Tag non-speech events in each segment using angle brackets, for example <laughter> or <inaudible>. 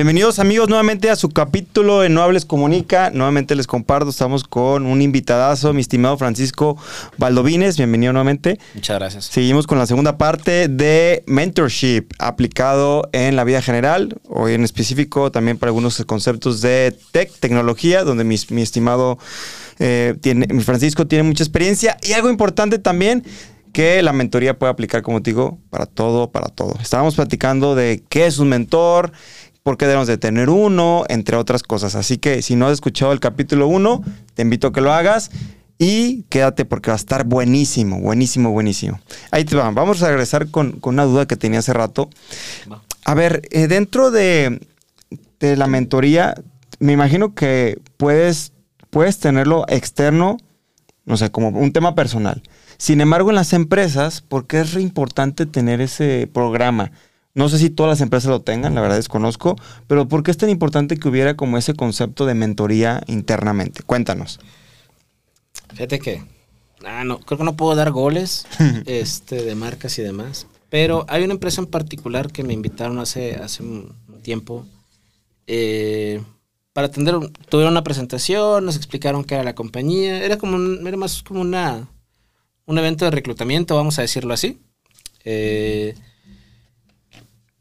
Bienvenidos amigos nuevamente a su capítulo de No Hables Comunica. Nuevamente les comparto, estamos con un invitadazo, mi estimado Francisco Valdovines. Bienvenido nuevamente. Muchas gracias. Seguimos con la segunda parte de mentorship aplicado en la vida general, hoy en específico también para algunos conceptos de tech, tecnología, donde mi, mi estimado eh, tiene, Francisco tiene mucha experiencia. Y algo importante también, que la mentoría puede aplicar, como te digo, para todo, para todo. Estábamos platicando de qué es un mentor, por qué debemos de tener uno, entre otras cosas. Así que si no has escuchado el capítulo 1, te invito a que lo hagas y quédate porque va a estar buenísimo, buenísimo, buenísimo. Ahí te va. Vamos a regresar con, con una duda que tenía hace rato. A ver, eh, dentro de, de la mentoría, me imagino que puedes, puedes tenerlo externo, no sé, como un tema personal. Sin embargo, en las empresas, ¿por qué es re importante tener ese programa? No sé si todas las empresas lo tengan, la verdad desconozco, pero ¿por qué es tan importante que hubiera como ese concepto de mentoría internamente? Cuéntanos. Fíjate que, ah, no, creo que no puedo dar goles <laughs> este, de marcas y demás, pero hay una empresa en particular que me invitaron hace, hace un tiempo eh, para atender, tuvieron una presentación, nos explicaron qué era la compañía, era como un- era más como una, un evento de reclutamiento, vamos a decirlo así. Eh,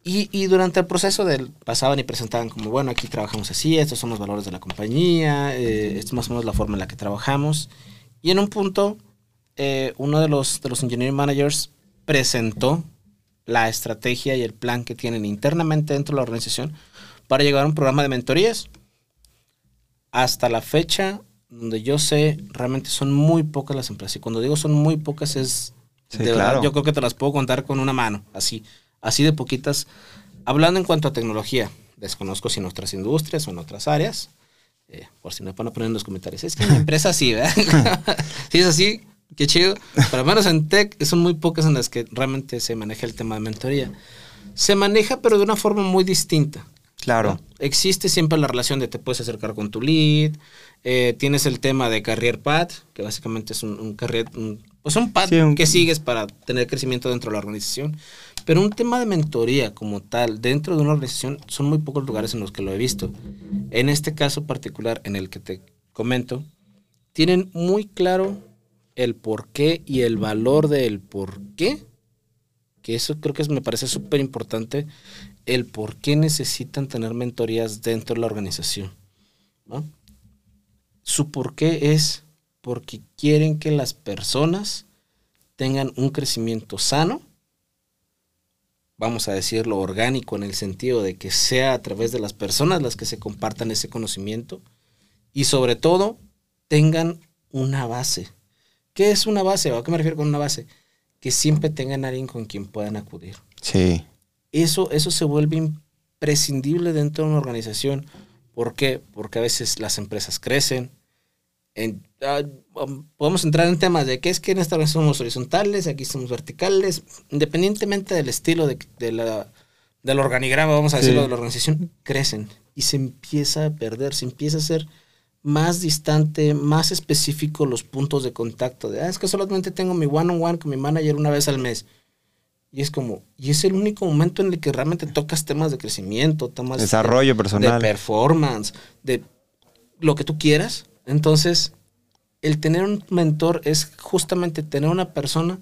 y, y durante el proceso del pasaban y presentaban como, bueno, aquí trabajamos así, estos son los valores de la compañía, eh, esto es más o menos la forma en la que trabajamos. Y en un punto, eh, uno de los, de los engineering managers presentó la estrategia y el plan que tienen internamente dentro de la organización para llegar a un programa de mentorías. Hasta la fecha, donde yo sé, realmente son muy pocas las empresas. Y cuando digo son muy pocas es... Sí, de verdad, yo creo que te las puedo contar con una mano, así, así de poquitas. Hablando en cuanto a tecnología, desconozco si en otras industrias o en otras áreas, eh, por si me van a poner en los comentarios, es que en la empresa sí, ¿verdad? <laughs> si es así, qué chido. Pero al menos en tech son muy pocas en las que realmente se maneja el tema de mentoría. Se maneja, pero de una forma muy distinta. Claro. Existe siempre la relación de te puedes acercar con tu lead, eh, tienes el tema de career path, que básicamente es un, un career, un- pues un path Sí, un- que sigues para tener crecimiento dentro de la organización. Pero un tema de mentoría como tal, dentro de una organización, son muy pocos lugares en los que lo he visto. En este caso particular, en el que te comento, tienen muy claro el por qué y el valor del por qué, que eso creo que me parece súper importante, el por qué necesitan tener mentorías dentro de la organización. ¿no? Su por qué es porque quieren que las personas tengan un crecimiento sano, vamos a decirlo orgánico en el sentido de que sea a través de las personas las que se compartan ese conocimiento y sobre todo tengan una base. ¿Qué es una base? ¿O a qué me refiero con una base? Que siempre tengan alguien con quien puedan acudir Sí. Eso, eso se vuelve imprescindible dentro de una organización. ¿Por qué? Porque a veces las empresas crecen. En- ah, um, podemos entrar en temas de que es que en esta organización somos horizontales, aquí somos verticales, independientemente del estilo de, de la, del organigrama, vamos a decirlo, Sí. de la organización, crecen y se empieza a perder, se empieza a ser más distante, más específico los puntos de contacto. De, ah, es que solamente tengo mi one-on-one con mi manager una vez al mes. Y es como, y es el único momento en el que realmente tocas temas de crecimiento, temas de- Desarrollo personal. de performance, de lo que tú quieras. Entonces, el tener un mentor es justamente tener una persona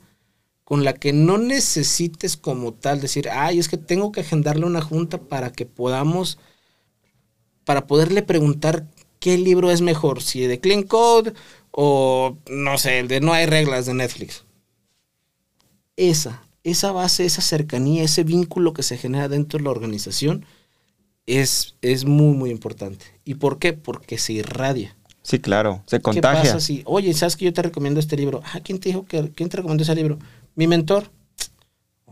con la que no necesites como tal decir, ay, es que tengo que agendarle una junta para que podamos, para poderle preguntar qué libro es mejor, si de Clean Code o, no sé, el de No hay reglas de Netflix. Esa, esa base, esa cercanía, ese vínculo que se genera dentro de la organización es, es muy, muy importante. ¿Y por qué? Porque se irradia. Sí, claro. Se ¿Qué contagia. pasa si, oye, ¿sabes que yo te recomiendo este libro? Ah, ¿quién te dijo que, quién te recomendó ese libro? Mi mentor.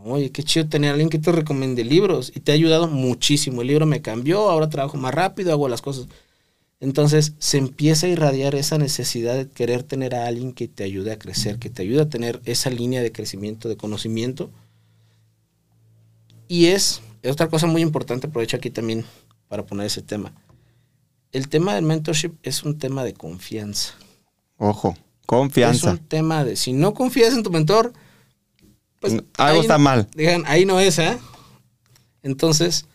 Oye, qué chido tener a alguien que te recomiende libros y te ha ayudado muchísimo. El libro me cambió, ahora trabajo más rápido, hago las cosas. Entonces se empieza a irradiar esa necesidad de querer tener a alguien que te ayude a crecer, que te ayude a tener esa línea de crecimiento, de conocimiento. Y es, es otra cosa muy importante, aprovecho aquí también para poner ese tema. El tema del mentorship es un tema de confianza. Ojo. Confianza. Es un tema de si no confías en tu mentor, pues algo está mal. Digan, ahí no es, ¿eh? Entonces,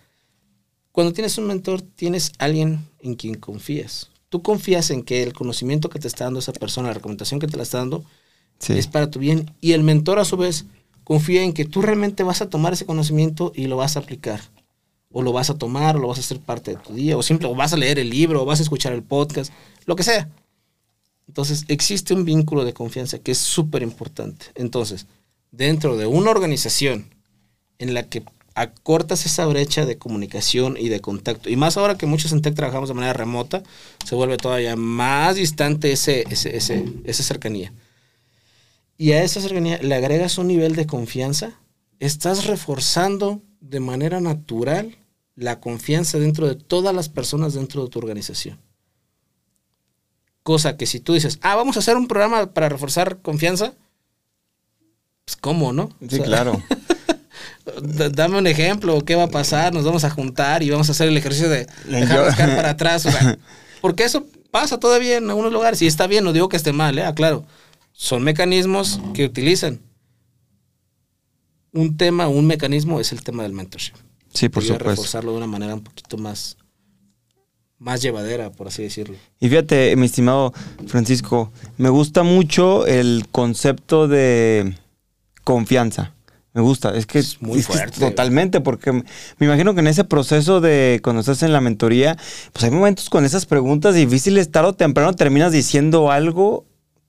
cuando tienes un mentor, tienes alguien en quien confías. Tú confías en que el conocimiento que te está dando esa persona, la recomendación que te la está dando, es para tu bien. Y el mentor, a su vez, confía en que tú realmente vas a tomar ese conocimiento y lo vas a aplicar. O lo vas a tomar, o lo vas a hacer parte de tu día, o simplemente vas a leer el libro, o vas a escuchar el podcast, lo que sea. Entonces, existe un vínculo de confianza que es súper importante. Entonces, dentro de una organización en la que acortas esa brecha de comunicación y de contacto. Y más ahora que muchos en tech trabajamos de manera remota, se vuelve todavía más distante ese, ese, esa cercanía. Y a esa cercanía le agregas un nivel de confianza, estás reforzando de manera natural la confianza dentro de todas las personas dentro de tu organización. Cosa que si tú dices, ah, vamos a hacer un programa para reforzar confianza, pues cómo, ¿no? Sí, claro. <laughs> dame un ejemplo, ¿qué va a pasar? Nos vamos a juntar y vamos a hacer el ejercicio de dejar buscar para atrás. <laughs> porque eso pasa todavía en algunos lugares y está bien, no digo que esté mal, ¿eh? Claro, son mecanismos que utilizan. Un tema, un mecanismo es el tema del mentorship. Sí, por supuesto. reforzarlo de una manera un poquito más, más llevadera, por así decirlo. Y fíjate, mi estimado Francisco, me gusta mucho el concepto de confianza. Me gusta, es que es muy fuerte. totalmente, porque me imagino que en ese proceso de cuando estás en la mentoría, pues hay momentos con esas preguntas difíciles, tarde o temprano terminas diciendo algo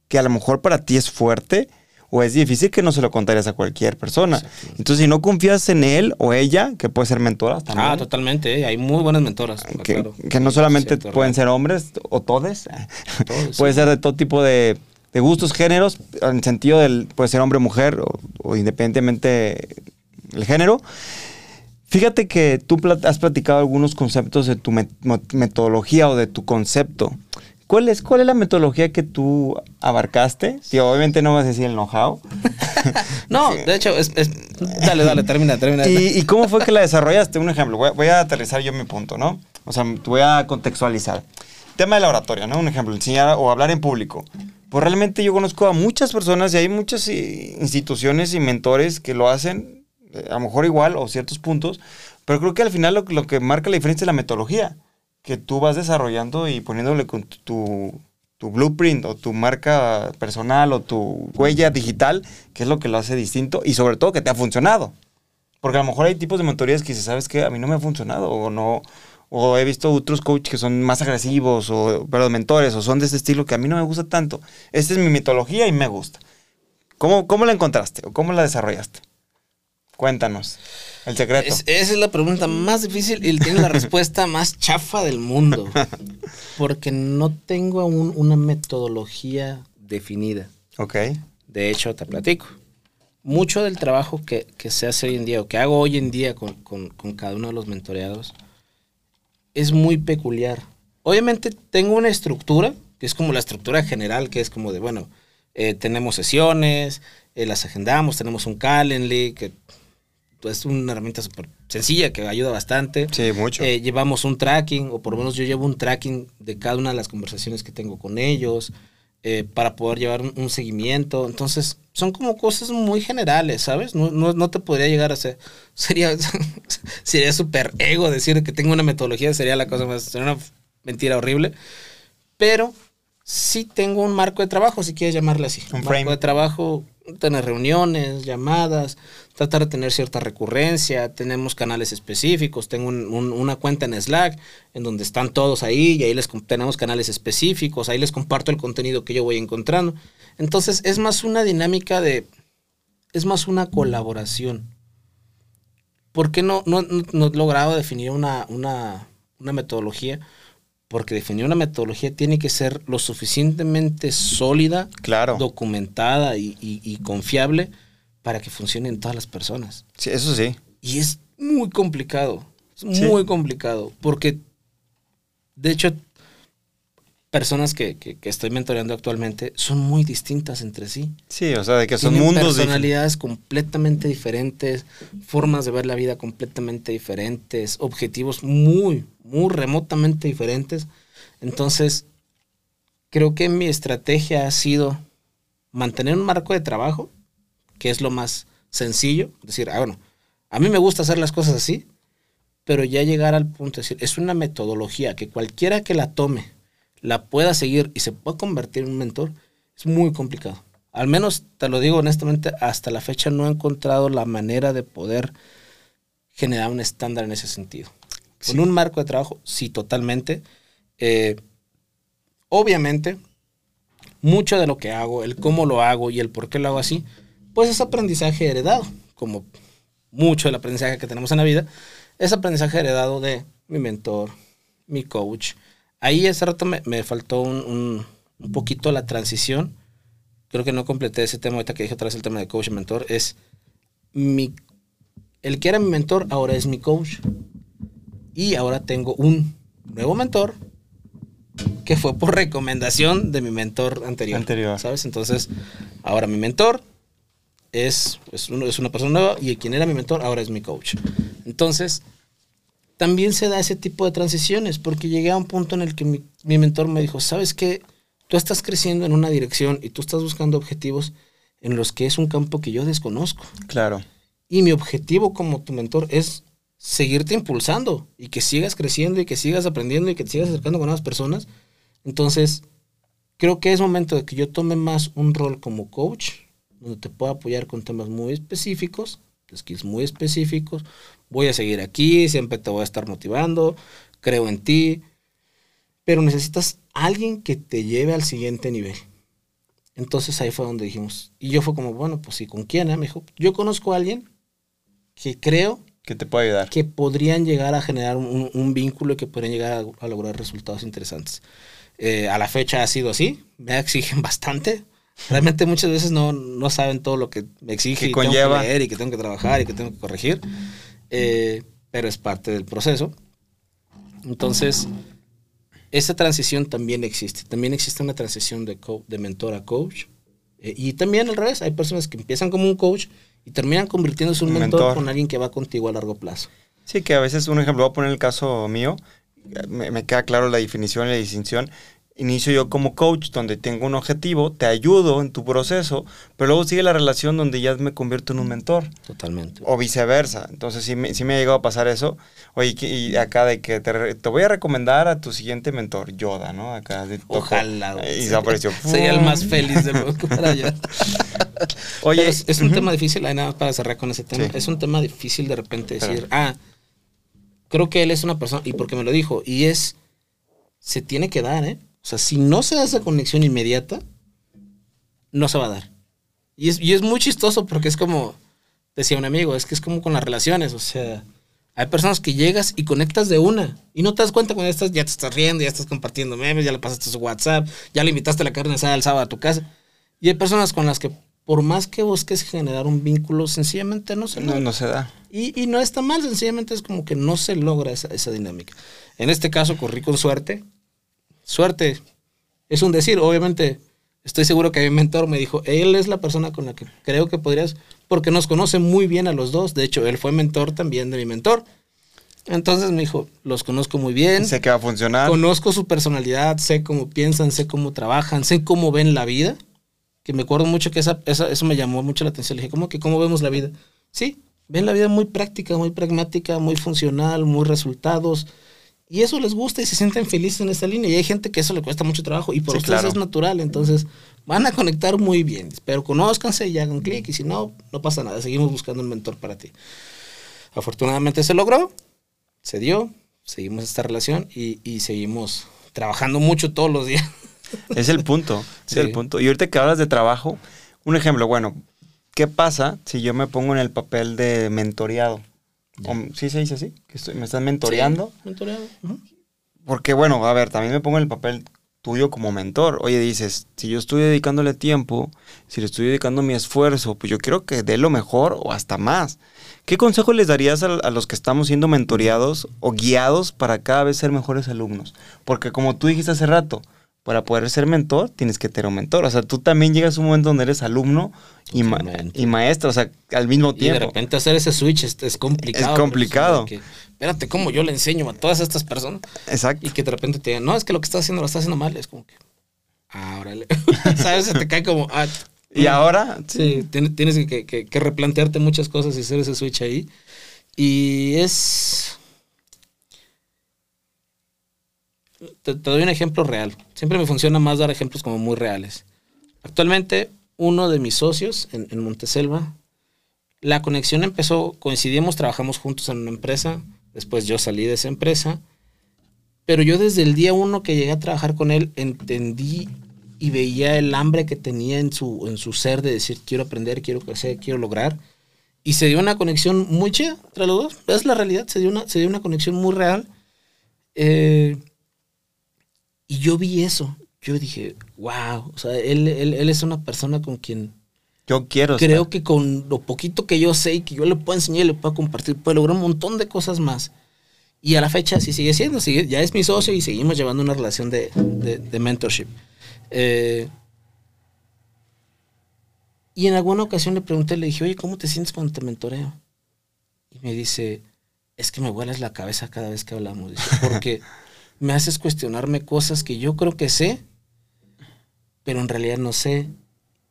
que a lo mejor para ti es fuerte o es difícil que no se lo contarías a cualquier persona. Entonces, si no confías en él o ella, que puede ser mentora también. Ah, totalmente, ¿eh? hay muy buenas mentoras. Que, que no solamente pueden ser hombres o todes, <laughs> puede ser de todo tipo de de gustos, géneros, en el sentido del, puede ser hombre o mujer, o, independientemente el género. Fíjate que tú has platicado algunos conceptos de tu metodología o de tu concepto. ¿Cuál es, ¿Cuál es la metodología que tú abarcaste? Obviamente no vas a decir el know-how. <laughs> no, <laughs> de hecho, es, dale, dale, termina, termina. ¿Y, cómo fue que la desarrollaste? Un ejemplo, voy a, voy a, aterrizar yo mi punto, ¿no? O sea, te voy a contextualizar. Tema de la oratoria, ¿no? Un ejemplo, enseñar o hablar en público. Pues realmente yo conozco a muchas personas y hay muchas eh, instituciones y mentores que lo hacen, eh, a lo mejor igual o ciertos puntos, pero creo que al final lo, que marca la diferencia es la metodología que tú vas desarrollando y poniéndole tu, tu, blueprint o tu marca personal o tu huella digital, que es lo que lo hace distinto y sobre todo que te ha funcionado. Porque a lo mejor hay tipos de mentorías que si sabes que a mí no me ha funcionado o no, o he visto otros coaches que son más agresivos, o, perdón, mentores, o son de ese estilo que a mí no me gusta tanto. Esta es mi mitología y me gusta. ¿Cómo, cómo la encontraste o cómo la desarrollaste? Cuéntanos el secreto. esa es la pregunta más difícil y tiene la respuesta más chafa del mundo. <laughs> Porque no tengo aún una metodología definida. Ok. De hecho, te platico. Mucho del trabajo que, se hace hoy en día o que hago hoy en día con, con cada uno de los mentoreados es muy peculiar. Obviamente tengo una estructura, que es como la estructura general, que es como de, bueno, eh, tenemos sesiones, eh, las agendamos, tenemos un Calendly, que es una herramienta súper sencilla que ayuda bastante. Sí, mucho. Eh, llevamos un tracking, o por lo menos yo llevo un tracking de cada una de las conversaciones que tengo con ellos. Eh, para poder llevar un, seguimiento. Entonces, son como cosas muy generales, ¿sabes? No, no, te podría llegar a ser. <laughs> Sería sería súper ego decir que tengo una metodología, sería la cosa más. Sería una mentira horrible. Pero sí tengo un marco de trabajo, si quieres llamarle así. Un, marco de trabajo, tener reuniones, llamadas, tratar de tener cierta recurrencia, tenemos canales específicos, tengo una cuenta en Slack en donde están todos ahí y ahí les tenemos canales específicos, ahí les comparto el contenido que yo voy encontrando. Entonces es más una dinámica de, es más una colaboración. ¿Por qué no, no, no he logrado definir una, una, una metodología? porque definir una metodología tiene que ser lo suficientemente sólida, claro. documentada y, confiable para que funcione en todas las personas. Sí, eso sí. Y es muy complicado, es muy complicado, porque de hecho personas que, estoy mentoreando actualmente son muy distintas entre sí. Sí, o sea, de que son mundos personalidades completamente diferentes, formas de ver la vida completamente diferentes, objetivos muy, muy remotamente diferentes. Entonces, creo que mi estrategia ha sido mantener un marco de trabajo, que es lo más sencillo, decir, ah, bueno, a mí me gusta hacer las cosas así, pero ya llegar al punto de decir, es una metodología que cualquiera que la tome, la pueda seguir y se pueda convertir en un mentor, es muy complicado. Al menos, te lo digo honestamente, hasta la fecha no he encontrado la manera de poder generar un estándar en ese sentido. Con un marco de trabajo, sí, totalmente. Eh, obviamente, mucho de lo que hago, el cómo lo hago y el por qué lo hago así, pues es aprendizaje heredado, como mucho del aprendizaje que tenemos en la vida, es aprendizaje heredado de mi mentor, mi coach. Ahí ese rato me, faltó un, poquito la transición. Creo que no completé ese tema ahorita que dije otra vez el tema de coach y mentor. Es mi, el que era mi mentor ahora es mi coach. Y ahora tengo un nuevo mentor que fue por recomendación de mi mentor anterior. Anterior. ¿Sabes? Entonces, ahora mi mentor es, es, es una persona nueva y quien era mi mentor ahora es mi coach. Entonces, también se da ese tipo de transiciones, porque llegué a un punto en el que mi, mi mentor me dijo, ¿sabes qué? Tú estás creciendo en una dirección y tú estás buscando objetivos en los que es un campo que yo desconozco. Claro. Y mi objetivo como tu mentor es seguirte impulsando y que sigas creciendo y que sigas aprendiendo y que te sigas acercando con nuevas personas. Entonces, creo que es momento de que yo tome más un rol como coach, donde te pueda apoyar con temas muy específicos, skills muy específicos. Voy a seguir aquí, siempre te voy a estar motivando, creo en ti, pero necesitas alguien que te lleve al siguiente nivel. Entonces ahí fue donde dijimos, y yo fue como, bueno, pues sí, ¿con quién? Eh? Me dijo, yo conozco a alguien que creo que te puede ayudar. Que podrían llegar a generar un, vínculo y que podrían llegar a, lograr resultados interesantes. Eh, a la fecha ha sido así, me exigen <laughs> bastante. Realmente muchas veces no, no saben todo lo que me exige y tengo que leer y que tengo que trabajar y que tengo que corregir, eh, pero es parte del proceso. Entonces, esa transición también existe. También existe una transición de, de mentor a coach. Eh, y también al revés, hay personas que empiezan como un coach y terminan convirtiéndose en un, mentor, con alguien que va contigo a largo plazo. Sí, que a veces, un ejemplo, voy a poner el caso mío, me, me queda claro la definición y la distinción inicio yo como coach, donde tengo un objetivo, te ayudo en tu proceso, pero luego sigue la relación donde ya me convierto en un mentor. Totalmente. O viceversa. Entonces sí me, sí me ha llegado a pasar eso. Oye, y acá de que te, te voy a recomendar a tu siguiente mentor, Yoda, ¿no? Acá de Ojalá. y se apareció. <laughs> Sería el más feliz de para <laughs> allá. Oye, es, un tema difícil, hay nada para cerrar con ese tema. Es un tema difícil de repente decir, ah, creo que él es una persona, y porque me lo dijo, y es, se tiene que dar, ¿eh? O sea, si no se da esa conexión inmediata, no se va a dar. Y es, y es muy chistoso porque es como, decía un amigo, es que es como con las relaciones, o sea, hay personas que llegas y conectas de una y no te das cuenta cuando estás, ya te estás riendo, ya estás compartiendo memes, ya le pasaste su WhatsApp, ya le invitaste a la carne asada el sábado a tu casa. Y hay personas con las que por más que busques generar un vínculo, sencillamente no se logra. No, no se da. Y, y, no está mal, sencillamente es como que no se logra esa, esa dinámica. En este caso corrí con suerte, suerte. Es un decir, obviamente, estoy seguro que mi mentor me dijo, él es la persona con la que creo que podrías, porque nos conoce muy bien a los dos. De hecho, él fue mentor también de mi mentor. Entonces me dijo, los conozco muy bien. Sé que va a funcionar. Conozco su personalidad, sé cómo piensan, sé cómo trabajan, sé cómo ven la vida. Que me acuerdo mucho que esa, eso me llamó mucho la atención. Le dije, ¿cómo que cómo vemos la vida? Sí, ven la vida muy práctica, muy pragmática, muy funcional, muy resultados. Y eso les gusta y se sienten felices en esta línea. Y hay gente que eso le cuesta mucho trabajo y por eso es natural. Entonces van a conectar muy bien. Pero conózcanse y hagan clic. Y si no, no pasa nada. Seguimos buscando un mentor para ti. Afortunadamente se logró, se dio, seguimos esta relación y, y seguimos trabajando mucho todos los días. <laughs> Es el punto, es el punto. Y ahorita que hablas de trabajo, un ejemplo, bueno, ¿qué pasa si yo me pongo en el papel de mentoreado? ¿Sí se dice así? ¿Que ¿Me estás mentoreando? mentoreando. Porque, bueno, a ver, también me pongo en el papel tuyo como mentor. Oye, dices, si yo estoy dedicándole tiempo, si le estoy dedicando mi esfuerzo, pues yo quiero que dé lo mejor o hasta más. ¿Qué consejo les darías a, a, los que estamos siendo mentoreados o guiados para cada vez ser mejores alumnos? Porque como tú dijiste hace rato, para poder ser mentor, tienes que tener un mentor. O sea, tú también llegas a un momento donde eres alumno y, y maestro, o sea, al mismo tiempo. Y de repente hacer ese switch es, complicado. Es complicado. espérate, ¿cómo yo le enseño a todas estas personas? Exacto. Y que de repente te digan, no, es que lo que estás haciendo lo estás haciendo mal. Es como que, ah, órale. <laughs> ¿Sabes? Se te cae como, ah, ¿Y ahora? Sí, tienes que, replantearte muchas cosas y hacer ese switch ahí. Y es... Te, doy un ejemplo real. Siempre me funciona más dar ejemplos como muy reales. Actualmente, uno de mis socios en, en Monteselva, la conexión empezó, coincidimos, trabajamos juntos en una empresa, después yo salí de esa empresa, pero yo desde el día uno que llegué a trabajar con él entendí y veía el hambre que tenía en su, en su ser de decir, quiero aprender, quiero crecer, quiero lograr. Y se dio una conexión muy chida entre los dos. Es la realidad, se dio una, se dio una conexión muy real. Eh, y yo vi eso. Yo dije, wow, o sea, él, él, él es una persona con quien... Yo quiero. Creo que con lo poquito que yo sé y que yo le puedo enseñar y le puedo compartir, puede lograr un montón de cosas más. Y a la fecha sí sigue siendo, sigue, ya es mi socio y seguimos llevando una relación de, de, de mentorship. Eh, y en alguna ocasión le pregunté, le dije, oye, ¿cómo te sientes cuando te mentoreo? Y me dice, es que me vuelas la cabeza cada vez que hablamos, porque me haces cuestionarme cosas que yo creo que sé, pero en realidad no sé.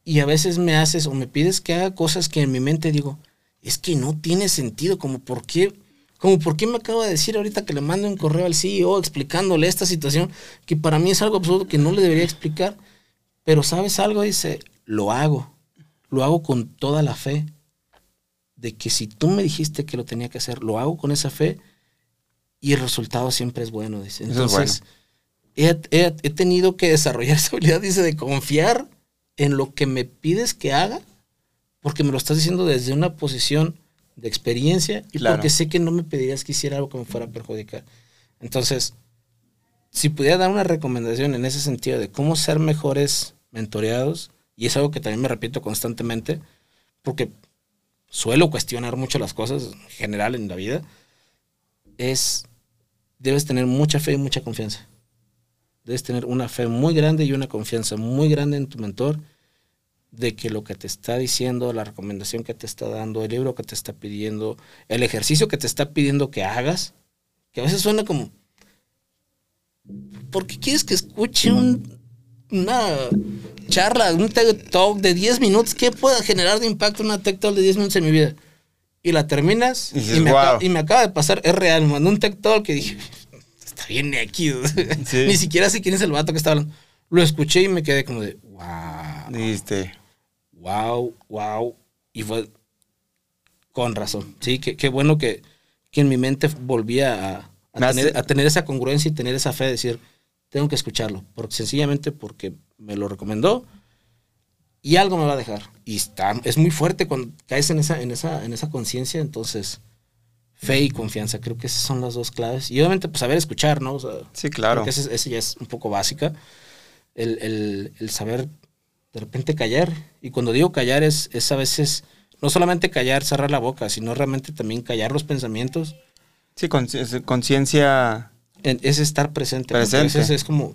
Y a veces me haces o me pides que haga cosas que en mi mente digo, es que no tiene sentido, como por qué, como por qué me acabo de decir ahorita que le mando un correo al CEO explicándole esta situación, que para mí es algo absurdo que no le debería explicar, pero sabes algo, dice, lo hago, lo hago con toda la fe de que si tú me dijiste que lo tenía que hacer, lo hago con esa fe y el resultado siempre es bueno, dice. Entonces, he, tenido que desarrollar <laughs> esa habilidad, dice, de confiar en lo que me pides que haga, porque me lo estás diciendo desde una posición de experiencia y porque sé que no me pedirías que hiciera algo que me fuera a perjudicar. Entonces, si pudiera dar una recomendación en ese sentido de cómo ser mejores mentoreados, y es algo que también me repito constantemente, porque suelo cuestionar mucho las cosas en general en la vida, es, debes tener mucha fe y mucha confianza. Debes tener una fe muy grande y una confianza muy grande en tu mentor de que lo que te está diciendo, la recomendación que te está dando, el libro que te está pidiendo, el ejercicio que te está pidiendo que hagas, que a veces suena como, ¿por qué quieres que escuche una charla, un TED Talk de 10 minutos? ¿Qué puede generar de impacto una TED Talk de 10 minutos en mi vida? Y la terminas y, me, acaba, de pasar, es real, me mandó un Talk que dije, está bien aquí, <laughs> ni siquiera sé quién es el vato que está hablando. Lo escuché y me quedé como de, wow. Dijiste wow, wow. Y fue con razón. Sí, qué, bueno que, que, en mi mente volvía a, tener, esa congruencia y tener esa fe de decir, tengo que escucharlo. Porque, sencillamente porque me lo recomendó y algo me va a dejar. Y está, es muy fuerte cuando caes en esa, en esa, en esa conciencia. Entonces, fe y confianza, creo que esas son las dos claves. Y obviamente, pues saber escuchar, ¿no? sí, claro. Esa ya es un poco básica. El, el, el saber de repente callar. Y cuando digo callar es, es a veces no solamente callar, cerrar la boca, sino realmente también callar los pensamientos. Sí, conciencia. Es estar presente. A veces es como,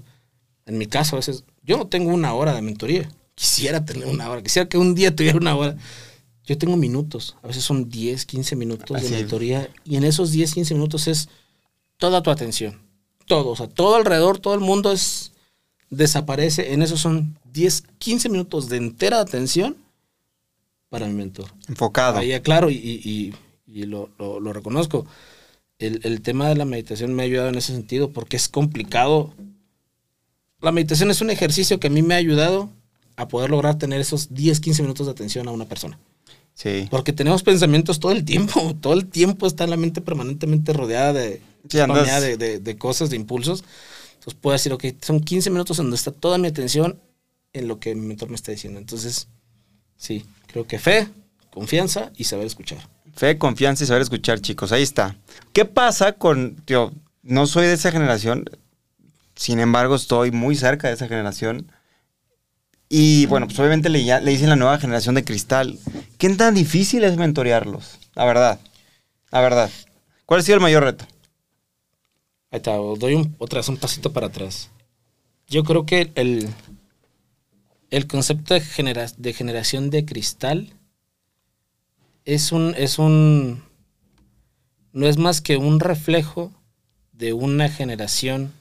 en mi caso, a veces, yo no tengo una hora de mentoría. Quisiera tener una hora, quisiera que un día tuviera una hora. Yo tengo minutos, a veces son 10, 15 minutos de mentoría. Y en esos 10, 15 minutos es toda tu atención. Todo, o sea, todo alrededor, todo el mundo es desaparece. En esos son 10, 15 minutos de entera atención para mi mentor. Enfocado. Ahí, claro, y, lo, reconozco. El, tema de la meditación me ha ayudado en ese sentido porque es complicado. La meditación es un ejercicio que a mí me ha ayudado a poder lograr tener esos 10, 15 minutos de atención a una persona. Sí. Porque tenemos pensamientos todo el tiempo. <laughs> Todo el tiempo está en la mente permanentemente rodeada de, de, de, cosas, de impulsos. Entonces puedo decir, ok, son 15 minutos en donde está toda mi atención en lo que mi mentor me está diciendo. Entonces, sí, creo que fe, confianza y saber escuchar. Fe, confianza y saber escuchar, chicos. Ahí está. ¿Qué pasa con, yo no soy de esa generación, sin embargo estoy muy cerca de esa generación. Y bueno, pues obviamente le, le dicen la nueva generación de cristal. ¿Qué tan difícil es mentorearlos? La verdad. La verdad. ¿Cuál ha sido el mayor reto? Ahí está, doy un, otra un pasito para atrás. Yo creo que el, el concepto de, de generación de cristal es un, es un, no es más que un reflejo de una generación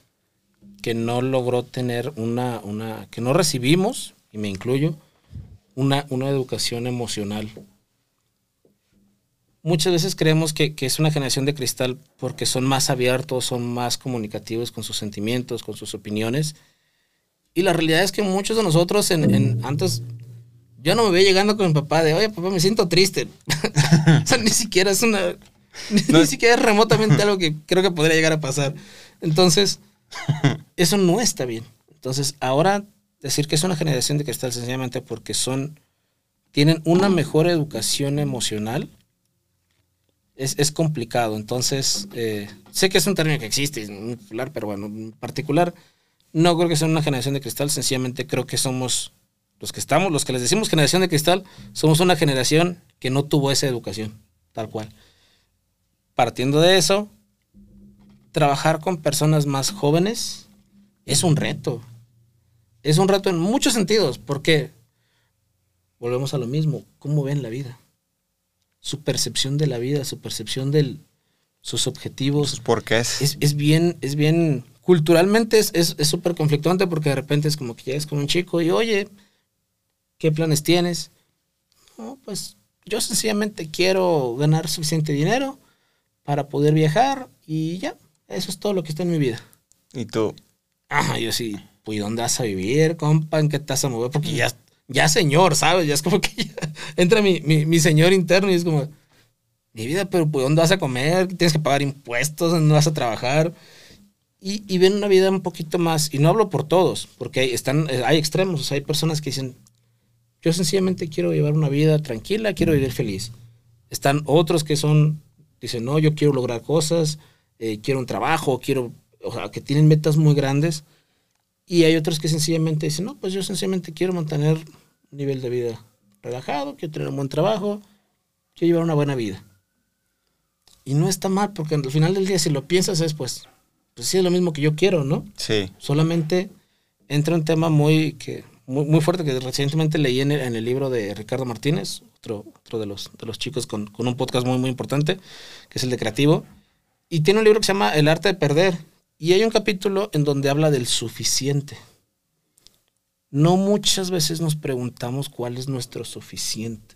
que no logró tener una, una, que no recibimos, y me incluyo, una, una educación emocional. Muchas veces creemos que, que, es una generación de cristal porque son más abiertos, son más comunicativos con sus sentimientos, con sus opiniones. Y la realidad es que muchos de nosotros en, en antes yo no me veo llegando con mi papá de, oye, papá, me siento triste. <laughs> o sea, ni siquiera es una. Ni, siquiera es remotamente algo que creo que podría llegar a pasar. Entonces, eso no está bien. Entonces, ahora decir que es una generación de cristal sencillamente porque son. tienen una mejor educación emocional. Es, es complicado. Entonces, eh, sé que es un término que existe, muy popular, pero bueno, en particular, no creo que sea una generación de cristal, sencillamente creo que somos los que estamos, los que les decimos generación de cristal, somos una generación que no tuvo esa educación, tal cual. Partiendo de eso, trabajar con personas más jóvenes es un reto. Es un reto en muchos sentidos, porque volvemos a lo mismo, ¿cómo ven la vida? Su percepción de la vida, su percepción de sus objetivos. ¿Por qué es? Es, bien, es bien, culturalmente es súper es, conflictuante porque de repente es como que llegas con un chico y, oye, ¿Qué planes tienes? No, pues yo sencillamente quiero ganar suficiente dinero para poder viajar y ya, eso es todo lo que está en mi vida. ¿Y tú? Ajá, yo sí, pues ¿dónde vas a vivir, compa? ¿En qué te vas a mover? Porque ya, ya señor, ¿sabes? Ya es como que <laughs> entra mi, mi, señor interno y es como, mi vida, pero pues ¿dónde vas a comer? Tienes que pagar impuestos, ¿dónde vas a trabajar? Y, y ven una vida un poquito más, y no hablo por todos, porque hay, están, hay extremos, o sea, hay personas que dicen, yo sencillamente quiero llevar una vida tranquila, quiero vivir feliz. Están otros que son, dicen, no, yo quiero lograr cosas, eh, quiero un trabajo, quiero, o sea, que tienen metas muy grandes. Y hay otros que sencillamente dicen, no, pues yo sencillamente quiero mantener un nivel de vida relajado, quiero tener un buen trabajo, quiero llevar una buena vida. Y no está mal, porque al final del día, si lo piensas, es pues, pues sí, es lo mismo que yo quiero, ¿no? Sí. Solamente entra un tema muy que muy, fuerte que recientemente leí en el, libro de Ricardo Martínez, otro, otro de, los, de los chicos con, con, un podcast muy, muy importante, que es el de Creativo. Y tiene un libro que se llama El arte de perder. Y hay un capítulo en donde habla del suficiente. No muchas veces nos preguntamos cuál es nuestro suficiente.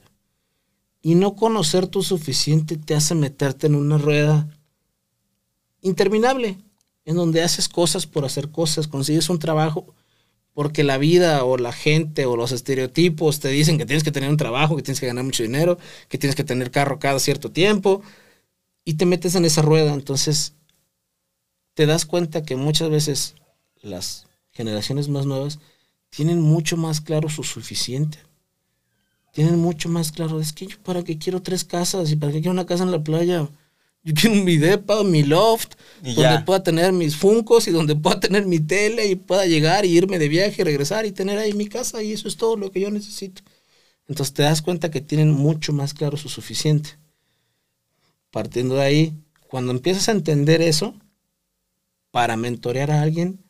Y no conocer tu suficiente te hace meterte en una rueda interminable, en donde haces cosas por hacer cosas, consigues un trabajo porque la vida o la gente o los estereotipos te dicen que tienes que tener un trabajo, que tienes que ganar mucho dinero, que tienes que tener carro cada cierto tiempo y te metes en esa rueda. Entonces, te das cuenta que muchas veces las generaciones más nuevas tienen mucho más claro su suficiente. Tienen mucho más claro, es que yo para qué quiero tres casas y para qué quiero una casa en la playa. Yo quiero mi depa, mi loft, donde pueda tener mis funcos y donde pueda tener mi tele y pueda llegar y irme de viaje, regresar y tener ahí mi casa y eso es todo lo que yo necesito. Entonces te das cuenta que tienen mucho más claro su suficiente. Partiendo de ahí, cuando empiezas a entender eso, para mentorear a alguien,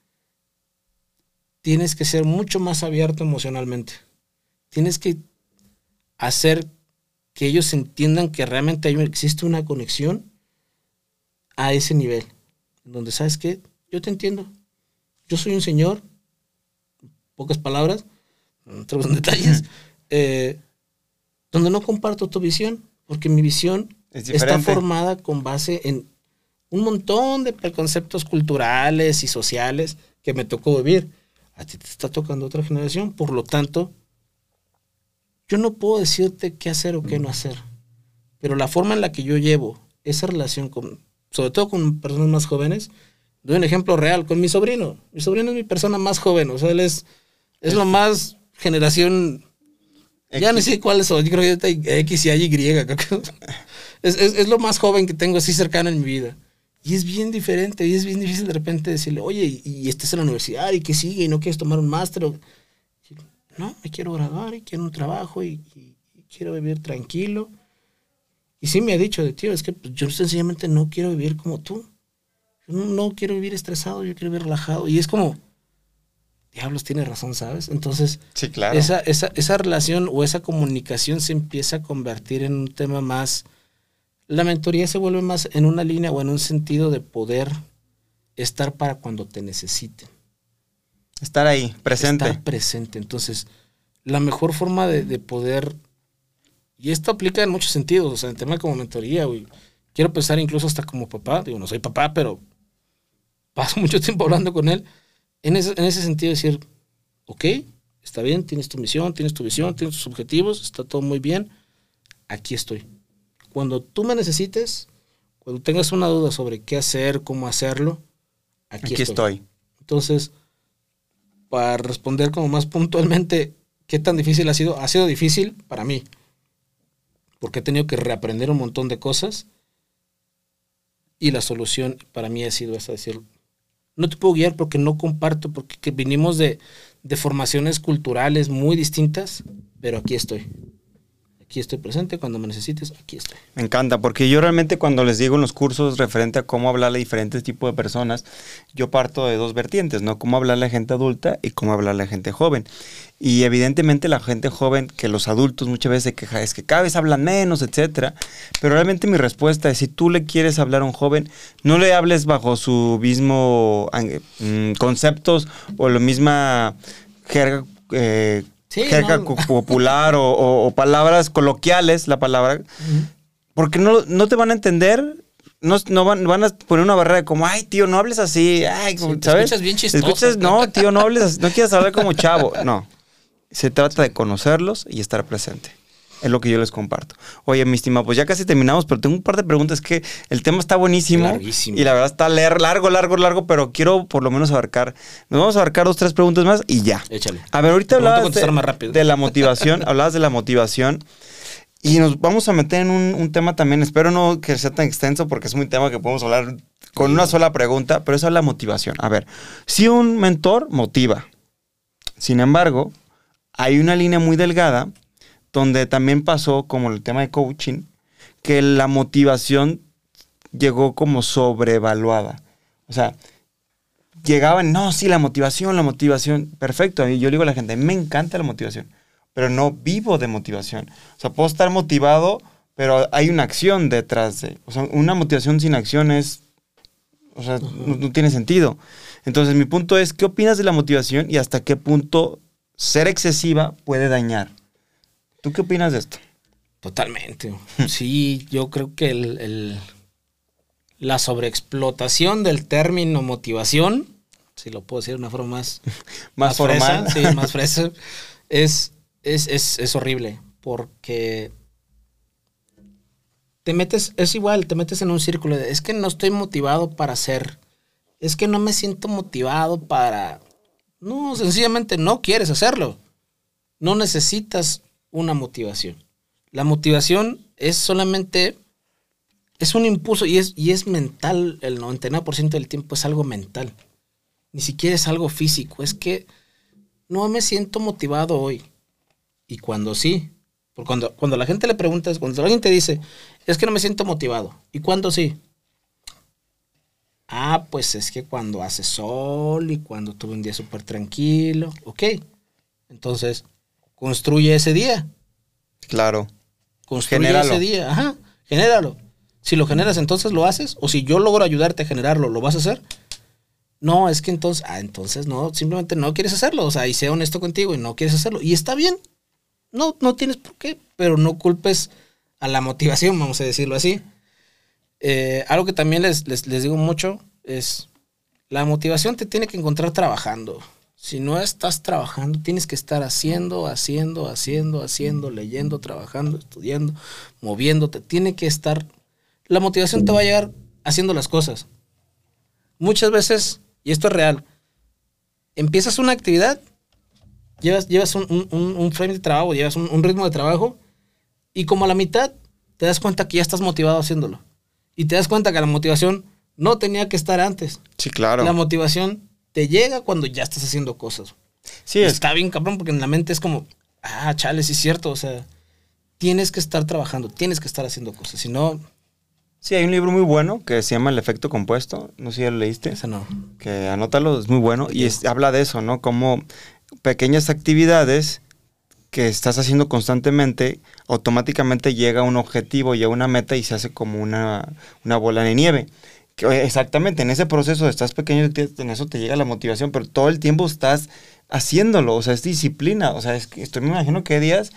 tienes que ser mucho más abierto emocionalmente. Tienes que hacer que ellos entiendan que realmente existe una conexión a ese nivel, donde sabes que yo te entiendo, yo soy un señor, pocas palabras, otros detalles, eh, donde no comparto tu visión, porque mi visión está formada con base en un montón de preconceptos culturales y sociales que me tocó vivir. A ti te está tocando otra generación, por lo tanto, yo no puedo decirte qué hacer o qué no hacer, pero la forma en la que yo llevo esa relación con sobre todo con personas más jóvenes. Doy un ejemplo real con mi sobrino. Mi sobrino es mi persona más joven, o sea, él es, es lo más generación... Ya no sé cuál es, yo creo que X y Y. <laughs> Es, es, es, lo más joven que tengo así cercano en mi vida. Y es bien diferente, y es bien difícil de repente decirle, oye, y, y estás en la universidad, y qué sigue, y no quieres tomar un máster. No, me quiero graduar, y quiero un trabajo, y, y quiero vivir tranquilo. Y sí me ha dicho de tío, es que pues, yo sencillamente no quiero vivir como tú. Yo no, quiero vivir estresado, yo quiero vivir relajado. Y es como, diablos, tiene razón, ¿sabes? Entonces, sí, claro. esa, esa, esa relación o esa comunicación se empieza a convertir en un tema más... La mentoría se vuelve más en una línea o en un sentido de poder estar para cuando te necesiten. Estar ahí, presente. Estar presente. Entonces, la mejor forma de, de poder, y esto aplica en muchos sentidos, o sea, en tema como mentoría, güey. Quiero pensar incluso hasta como papá, digo, no soy papá, pero paso <laughs> mucho tiempo hablando con él, en ese, en ese sentido decir, ok, está bien, tienes tu misión, tienes tu visión, tienes tus objetivos, está todo muy bien, aquí estoy. Cuando tú me necesites, cuando tengas una duda sobre qué hacer, cómo hacerlo, aquí, Aquí estoy. estoy. Entonces, para responder como más puntualmente, ¿qué tan difícil ha sido? Ha sido difícil para mí, porque he tenido que reaprender un montón de cosas y la solución para mí ha sido esa, decir, no te puedo guiar porque no comparto, porque que vinimos de, de formaciones culturales muy distintas, pero aquí estoy. Aquí estoy presente, cuando me necesites, aquí estoy. Me encanta, porque yo realmente cuando les digo en los cursos referente a cómo hablarle a diferentes tipos de personas, yo parto de dos vertientes, ¿no? Cómo hablarle a gente adulta y cómo hablarle a gente joven. Y evidentemente la gente joven, que los adultos muchas veces se quejan, es que cada vez hablan menos, etcétera. Pero realmente mi respuesta es, si tú le quieres hablar a un joven, no le hables bajo su mismo eh, mm, conceptos o la misma jerga eh, Sí, jerga no. popular o, o- o palabras coloquiales, la palabra, porque no, no te van a entender. No, no van, van a poner una barrera de como, ay, tío, no hables así. Ay, Sí, te ¿sabes? escuchas bien Te chistoso. escuchas, no, tío, no hables así. No quieras hablar como chavo. No. Se trata de conocerlos y estar presente. Es lo que yo les comparto. Oye, mi estimado, pues ya casi terminamos, pero tengo un par de preguntas que el tema está buenísimo. Larguísimo. Y la verdad está leer largo, largo, largo, pero quiero por lo menos abarcar. Nos vamos a abarcar dos, tres preguntas más y ya. Échale. A ver, ahorita hablabas de, más rápido. de la motivación, <laughs> hablabas de la motivación y nos vamos a meter en un, un tema también, espero no que sea tan extenso porque es un tema que podemos hablar con una sola pregunta, pero eso es la motivación. A ver, si un mentor motiva, sin embargo, hay una línea muy delgada donde también pasó como el tema de coaching, que la motivación llegó como sobrevaluada. O sea, llegaban, no, sí, la motivación, la motivación, perfecto. Y yo le digo a la gente, me encanta la motivación, pero no vivo de motivación. O sea, puedo estar motivado, pero hay una acción detrás de. O sea, una motivación sin acción es. O sea, no, no tiene sentido. Entonces, mi punto es, ¿qué opinas de la motivación y hasta qué punto ser excesiva puede dañar? ¿Tú qué opinas de esto? Totalmente. <laughs> Sí, yo creo que el, el- la sobreexplotación del término motivación, si lo puedo decir de una forma más, <laughs> Más formal. sí, más <laughs> fresa, es, es, es, es horrible porque te metes, es igual, te metes en un círculo de, es que no estoy motivado para hacer, es que no me siento motivado para... No, sencillamente no quieres hacerlo. No necesitas una motivación. La motivación es solamente, es un impulso y es, y es mental, el 99% del tiempo es algo mental. Ni siquiera es algo físico, es que no me siento motivado hoy. Y cuando sí, porque cuando, cuando la gente le pregunta, cuando alguien te dice, es que no me siento motivado, ¿y cuándo sí? Ah, pues es que cuando hace sol y cuando tuve un día súper tranquilo, ok. Entonces, construye ese día. Claro. Construye ese día. Ajá, genéralo. Si lo generas, entonces lo haces. O si yo logro ayudarte a generarlo, ¿lo vas a hacer? No, es que entonces, ah, entonces no, simplemente no quieres hacerlo. O sea, y sé honesto contigo y no quieres hacerlo. Y está bien. No, no tienes por qué, pero no culpes a la motivación, vamos a decirlo así. Eh, algo que también les, les, les digo mucho es, la motivación te tiene que encontrar trabajando. Si no estás trabajando, tienes que estar haciendo, haciendo, haciendo, haciendo, leyendo, trabajando, estudiando, moviéndote. Tiene que estar... La motivación te va a llegar haciendo las cosas. Muchas veces, y esto es real, empiezas una actividad, llevas, llevas un, un- un- frame de trabajo, llevas un, un ritmo de trabajo, y como a la mitad te das cuenta que ya estás motivado haciéndolo. Y te das cuenta que la motivación no tenía que estar antes. Sí, claro. La motivación te llega cuando ya estás haciendo cosas. Sí, es está bien cabrón porque en la mente es como, ah, chale, sí es cierto, o sea, tienes que estar trabajando, tienes que estar haciendo cosas, si no, Sí, hay un libro muy bueno que se llama El efecto compuesto. No sé si ya lo leíste. esa no. Que anótalo, es muy bueno. Y es- habla de eso, ¿no? Como pequeñas actividades que estás haciendo constantemente, automáticamente llega a un objetivo y a una meta y se hace como una, una bola de nieve. Exactamente, en ese proceso estás pequeño, en eso te llega la motivación, pero todo el tiempo estás haciéndolo, o sea, es disciplina, o sea, es que estoy, me imagino que días,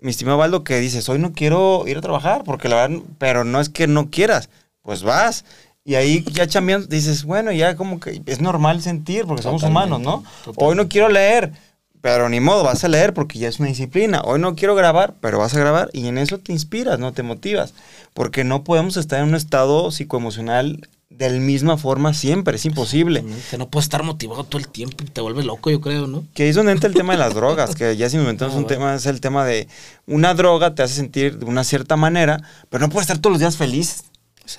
mi estimado Baldo, que dices, hoy no quiero ir a trabajar, porque la verdad, pero no es que no quieras, pues vas. Y ahí ya chambeando, dices, bueno, ya como que es normal sentir, porque somos Totalmente, humanos, ¿no? totalmente. Hoy no quiero leer, pero ni modo, vas a leer porque ya es una disciplina. Hoy no quiero grabar, pero vas a grabar y en eso te inspiras, no te motivas. Porque no podemos estar en un estado psicoemocional de la misma forma siempre, es imposible. Que no puedes estar motivado todo el tiempo y te vuelves loco, yo creo, ¿no? Que es donde entra el tema de las drogas, que ya si nos metemos <laughs> Ah, un bueno. tema, es el tema de una droga te hace sentir de una cierta manera, pero no puedes estar todos los días feliz.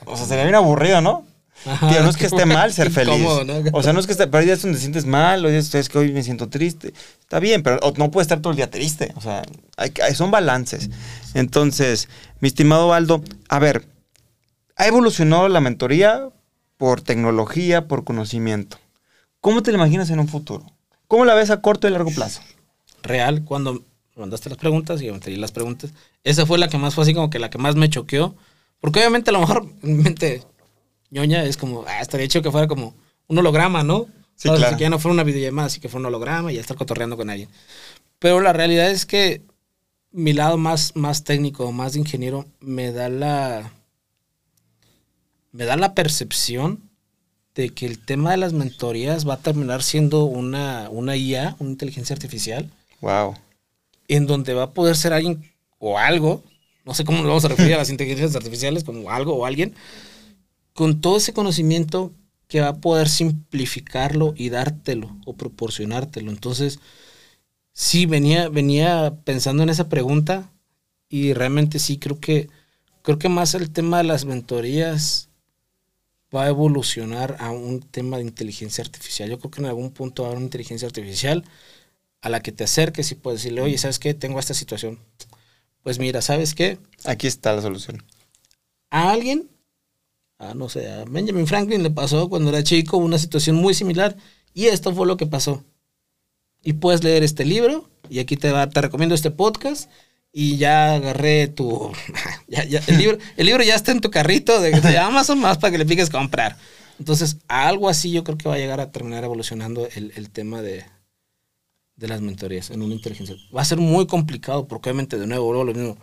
O sea, sería bien aburrido, ¿no? Ajá. Tío, no es que esté mal ser <laughs> feliz. Incómodo, ¿no? O sea, no es que esté, pero hay días donde te sientes mal, días es que hoy me siento triste. Está bien, pero no puedes estar todo el día triste. O sea, hay, son balances. Entonces, mi estimado Baldo, a ver, ha evolucionado la mentoría por tecnología, por conocimiento. ¿Cómo te la imaginas en un futuro? ¿Cómo la ves a corto y largo plazo? real cuando me mandaste las preguntas y yo te di las preguntas. Esa fue la que más fue así como que la que más me choqueó. Porque obviamente a lo mejor <laughs> mente ñoña es como, ah, estaría hecho que fuera como un holograma, ¿no? Sí, claro. Que ya no fuera una videollamada, así que fuera un holograma y ya estar cotorreando con alguien. Pero la realidad es que mi lado más, más técnico, más de ingeniero, me da la. Me da la percepción de que el tema de las mentorías va a terminar siendo una, una IA, una inteligencia artificial, Wow. en donde va a poder ser alguien o algo, no sé cómo nos vamos a referir a las inteligencias artificiales, como algo o alguien, con todo ese conocimiento que va a poder simplificarlo y dártelo o proporcionártelo. Entonces, sí, venía, venía pensando en esa pregunta y realmente sí creo que, creo que más el tema de las mentorías va a evolucionar a un tema de inteligencia artificial. Yo creo que en algún punto va a haber una inteligencia artificial a la que te acerques y puedes decirle, oye, ¿sabes qué? Tengo esta situación. Pues mira, ¿sabes qué? Aquí está la solución. A alguien, a no sé, a Benjamin Franklin le pasó cuando era chico una situación muy similar y esto fue lo que pasó. Y puedes leer este libro y aquí te, va, te recomiendo este podcast y ya agarré tu... <laughs> el, libro, el libro ya está en tu carrito de, de Amazon más para que le piques comprar. Entonces, algo así yo creo que va a llegar a terminar evolucionando el, el tema de, de las mentorías en una inteligencia. Va a ser muy complicado porque obviamente de nuevo, lo mismo,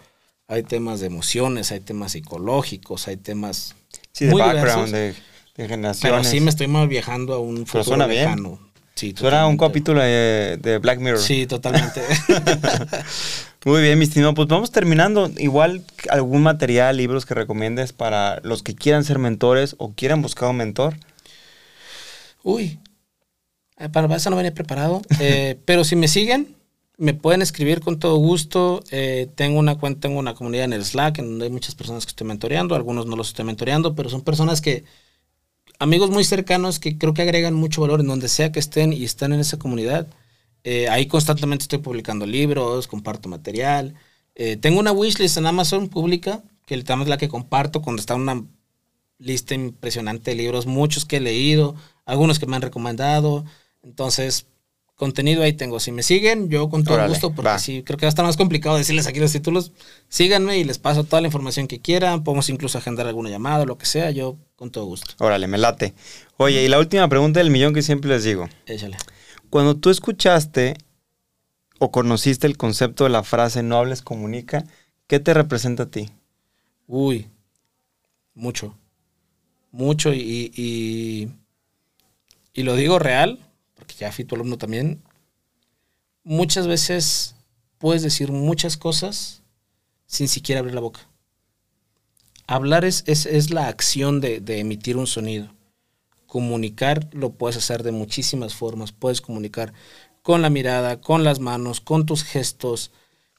hay temas de emociones, hay temas psicológicos, hay temas Sí, de muy background, diversos, de, de pero generaciones. sí me estoy mal viajando a un futuro suena bien. lejano. Sí, Suena un capítulo de, de Black Mirror. Sí, totalmente. <laughs> <laughs> Muy bien, mi estimado. Pues vamos terminando. Igual algún material, libros que recomiendes para los que quieran ser mentores o quieran buscar un mentor. Uy, eh, para eso no venía preparado. Eh, <laughs> pero si me siguen, me pueden escribir con todo gusto. Eh, tengo una cuenta, tengo una comunidad en el Slack, en donde hay muchas personas que estoy mentoreando. Algunos no los estoy mentoreando, pero son personas que, amigos muy cercanos que creo que agregan mucho valor en donde sea que estén y están en esa comunidad. Eh, ahí constantemente estoy publicando libros, comparto material. Eh, tengo una wishlist en Amazon pública, que es la que comparto cuando está una lista impresionante de libros, muchos que he leído, algunos que me han recomendado. Entonces, contenido ahí tengo. Si me siguen, yo con todo Órale, gusto, porque va. sí, creo que va a estar más complicado decirles aquí los títulos. Síganme y les paso toda la información que quieran. Podemos incluso agendar alguna llamada, lo que sea, yo con todo gusto. Órale, me late. Oye, y la última pregunta del millón que siempre les digo. Échale. Cuando tú escuchaste o conociste el concepto de la frase no hables, comunica, ¿qué te representa a ti? Uy, mucho. Mucho y, y, y lo digo real, porque ya fui tu alumno también. Muchas veces puedes decir muchas cosas sin siquiera abrir la boca. Hablar es, es, es la acción de, de emitir un sonido. Comunicar lo puedes hacer de muchísimas formas. Puedes comunicar con la mirada, con las manos, con tus gestos,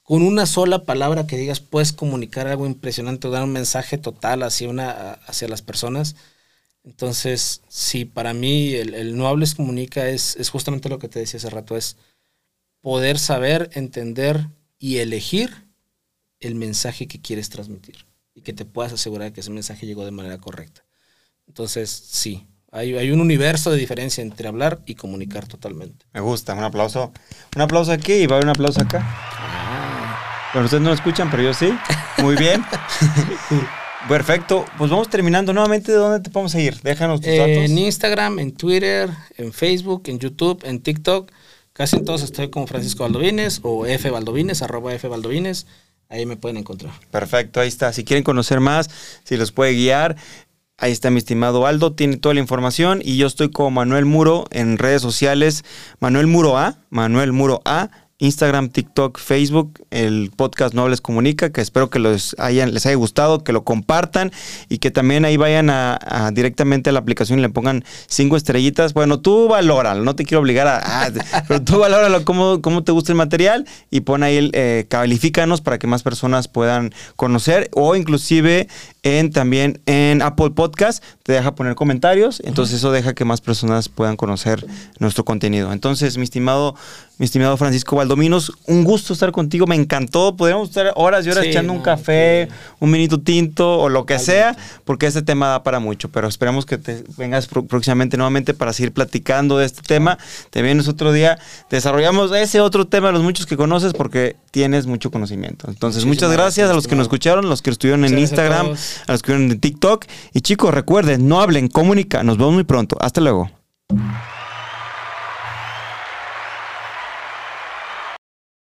con una sola palabra que digas puedes comunicar algo impresionante o dar un mensaje total hacia, una, hacia las personas. Entonces, sí, para mí el, el no hables comunica es, es justamente lo que te decía hace rato, es poder saber, entender y elegir el mensaje que quieres transmitir y que te puedas asegurar que ese mensaje llegó de manera correcta. Entonces, sí, hay, hay un universo de diferencia entre hablar y comunicar totalmente. Me gusta, un aplauso. Un aplauso aquí y va a haber un aplauso acá. Ah, Bueno, ustedes no lo escuchan, pero yo sí. Muy bien. <laughs> Perfecto. Pues vamos terminando nuevamente. ¿De dónde te podemos seguir? Déjanos tus Eh, datos. en Instagram, en Twitter, en Facebook, en YouTube, en TikTok. Casi en todos estoy como Francisco Baldovines o F Baldovines, arroba F Baldovines. Ahí me pueden encontrar. Perfecto, ahí está. Si quieren conocer más, si los puede guiar, ahí está mi estimado Aldo, tiene toda la información y yo estoy como Manuel Muro en redes sociales, Manuel Muro A, Manuel Muro A, Instagram, TikTok, Facebook, el podcast No Les Comunica, que espero que les, hayan, les haya gustado, que lo compartan y que también ahí vayan a, a directamente a la aplicación y le pongan cinco estrellitas. Bueno, tú valóralo, no te quiero obligar a... pero tú valóralo cómo, cómo te gusta el material y pon ahí, el, eh, califícanos para que más personas puedan conocer o inclusive en también en Apple Podcast te deja poner comentarios, entonces eso deja que más personas puedan conocer nuestro contenido. Entonces, mi estimado, mi estimado Francisco Valdominos, un gusto estar contigo, me encantó, podríamos estar horas y horas Sí, echando un café, un minuto tinto o lo que sea, porque este tema da para mucho, pero esperamos que te vengas próximamente nuevamente para seguir platicando de este tema. Te vienes otro día, desarrollamos ese otro tema de los muchos que conoces porque tienes mucho conocimiento. Entonces, Muchísimas muchas gracias a los que nos escucharon, los que estuvieron en Muchas gracias a Instagram, a los que estuvieron en TikTok. Y chicos, recuerden, no hablen, comunica. Nos vemos muy pronto. Hasta luego.